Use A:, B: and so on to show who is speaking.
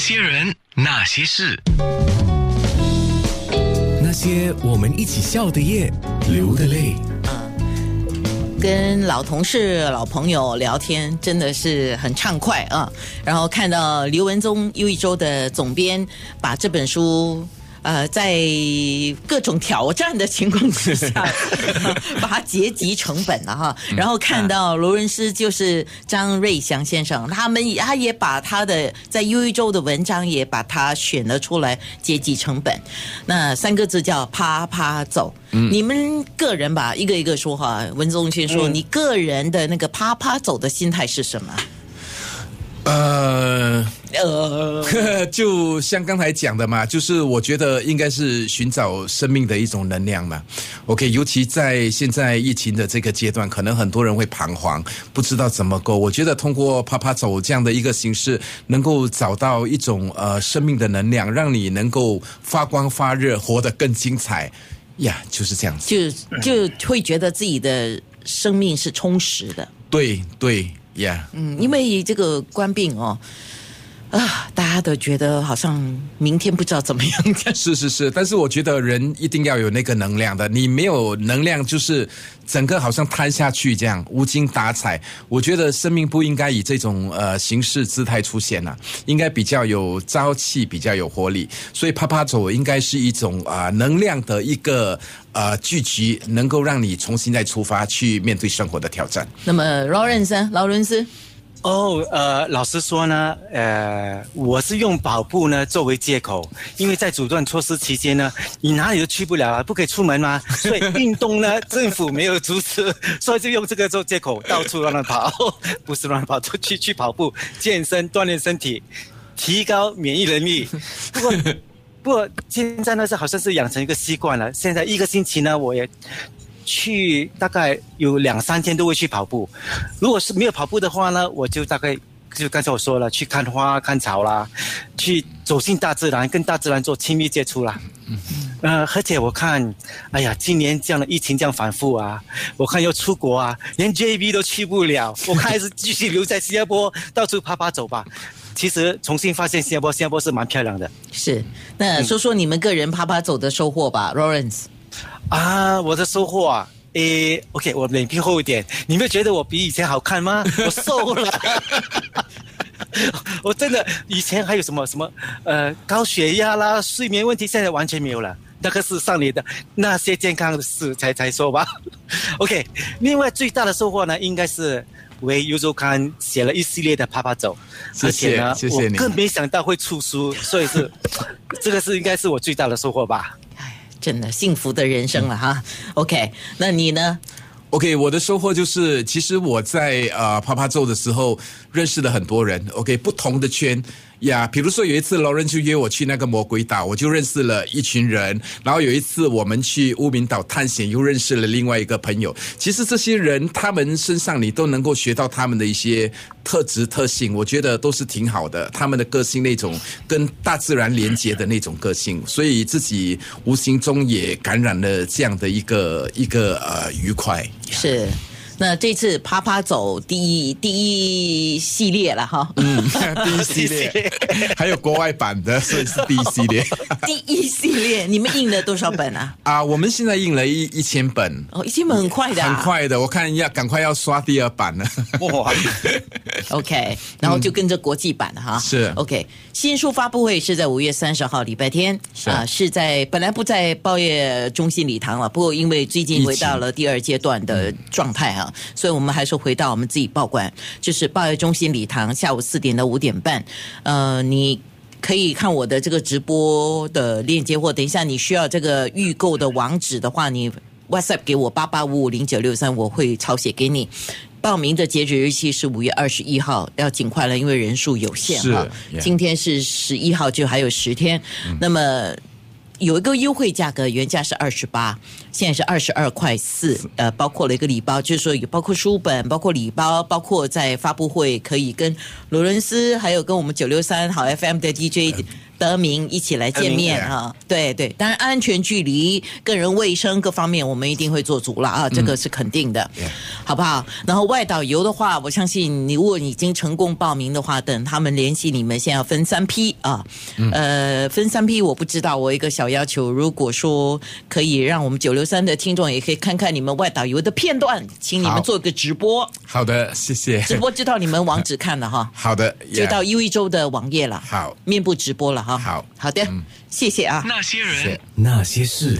A: 些人，那些事，
B: 那些我们一起笑的夜，流的泪。
C: 跟老同事、老朋友聊天，真的是很畅快啊！然后看到刘文宗又一周的总编把这本书。呃，在各种挑战的情况之下，把它结集成本了哈。然后看到罗伦斯就是张瑞祥先生，他们他也把他的在优一周的文章也把它选了出来结集成本。那三个字叫啪啪走。你们个人吧，一个一个说哈。文宗先说，你个人的那个啪啪走的心态是什么？
D: 呃呃，就像刚才讲的嘛，就是我觉得应该是寻找生命的一种能量嘛。OK，尤其在现在疫情的这个阶段，可能很多人会彷徨，不知道怎么过。我觉得通过啪啪走这样的一个形式，能够找到一种呃生命的能量，让你能够发光发热，活得更精彩呀，就是这样子。
C: 就就会觉得自己的生命是充实的。
D: 对对。Yeah，
C: 嗯，因为这个官病哦，啊，大家都觉得好像明天不知道怎么样。
D: 是是是，但是我觉得人一定要有那个能量的，你没有能量，就是整个好像瘫下去这样，无精打采。我觉得生命不应该以这种呃形式姿态出现呐，应该比较有朝气，比较有活力。所以啪啪走应该是一种啊能量的一个。呃，聚集能够让你重新再出发，去面对生活的挑战。
C: 那么，劳伦斯，劳伦斯，
E: 哦，呃，老实说呢，呃，我是用跑步呢作为借口，因为在阻断措施期间呢，你哪里都去不了啊，不可以出门吗？所以运动呢，政府没有阻止，所以就用这个做借口，到处乱跑，不是乱跑，出去去跑步、健身、锻炼身体，提高免疫能力。不过。不过现在呢是好像是养成一个习惯了。现在一个星期呢，我也去大概有两三天都会去跑步。如果是没有跑步的话呢，我就大概就刚才我说了，去看花、看草啦，去走进大自然，跟大自然做亲密接触啦。嗯呃，而且我看，哎呀，今年这样的疫情这样反复啊，我看要出国啊，连 JB 都去不了。我看还是继续留在新加坡，到处爬爬走吧。其实重新发现新加坡，新加坡是蛮漂亮的。
C: 是，那说说你们个人爬爬走的收获吧，Lawrence。
E: 啊，我的收获啊，诶，OK，我脸皮厚一点。你没有觉得我比以前好看吗？我瘦了。我真的以前还有什么什么呃高血压啦、睡眠问题，现在完全没有了。那个是上年的那些健康的事才才说吧。OK，另外最大的收获呢，应该是。为优周刊写了一系列的啪啪走，
D: 而且呢，我
E: 更没想到会出书，所以是这个是应该是我最大的收获吧。
C: 哎，真的幸福的人生了哈。OK，那你呢
D: ？OK，我的收获就是，其实我在啊啪啪揍的时候认识了很多人。OK，不同的圈。呀，比如说有一次劳伦就约我去那个魔鬼岛，我就认识了一群人。然后有一次我们去乌名岛探险，又认识了另外一个朋友。其实这些人他们身上你都能够学到他们的一些特质特性，我觉得都是挺好的。他们的个性那种跟大自然连接的那种个性，所以自己无形中也感染了这样的一个一个呃愉快。
C: 是。那这次啪啪走第一第一系列了哈，
D: 嗯，第一系列，还有国外版的，所以是第一系列。
C: 第一系列，你们印了多少本啊？
D: 啊，我们现在印了一一千本。
C: 哦，一千本很快的，
D: 很快的。我看要赶快要刷第二版了。哇，
C: OK，然后就跟着国际版哈。
D: 是
C: OK，新书发布会是在五月三十号礼拜天啊，是在本来不在报业中心礼堂了，不过因为最近回到了第二阶段的状态哈。所以我们还是回到我们自己报馆，就是报业中心礼堂，下午四点到五点半。呃，你可以看我的这个直播的链接，或等一下你需要这个预购的网址的话，你 WhatsApp 给我八八五五零九六三，我会抄写给你。报名的截止日期是五月二十一号，要尽快了，因为人数有限哈。今天是十一号，就还有十天。那么。有一个优惠价格，原价是二十八，现在是二十二块四，呃，包括了一个礼包，就是说有包括书本，包括礼包，包括在发布会可以跟罗伦斯，还有跟我们九六三好 FM 的 DJ 得名一起来见面啊。对对，当然安全距离、个人卫生各方面，我们一定会做足了啊，这个是肯定的，好不好？然后外导游的话，我相信你如果你已经成功报名的话，等他们联系你们，先要分三批啊，呃，分三批我不知道，我一个小要求，如果说可以让我们九六三的听众也可以看看你们外导游的片段，请你们
D: 好
C: 做个直播，
D: 好的，谢谢。
C: 直播知道你们网址看了哈。
D: 好的，
C: 就到 U 一周的网页了，
D: 好
C: 面部直播了哈。
D: 好
C: 好的，谢谢啊。
A: 那些人。
B: 那些事。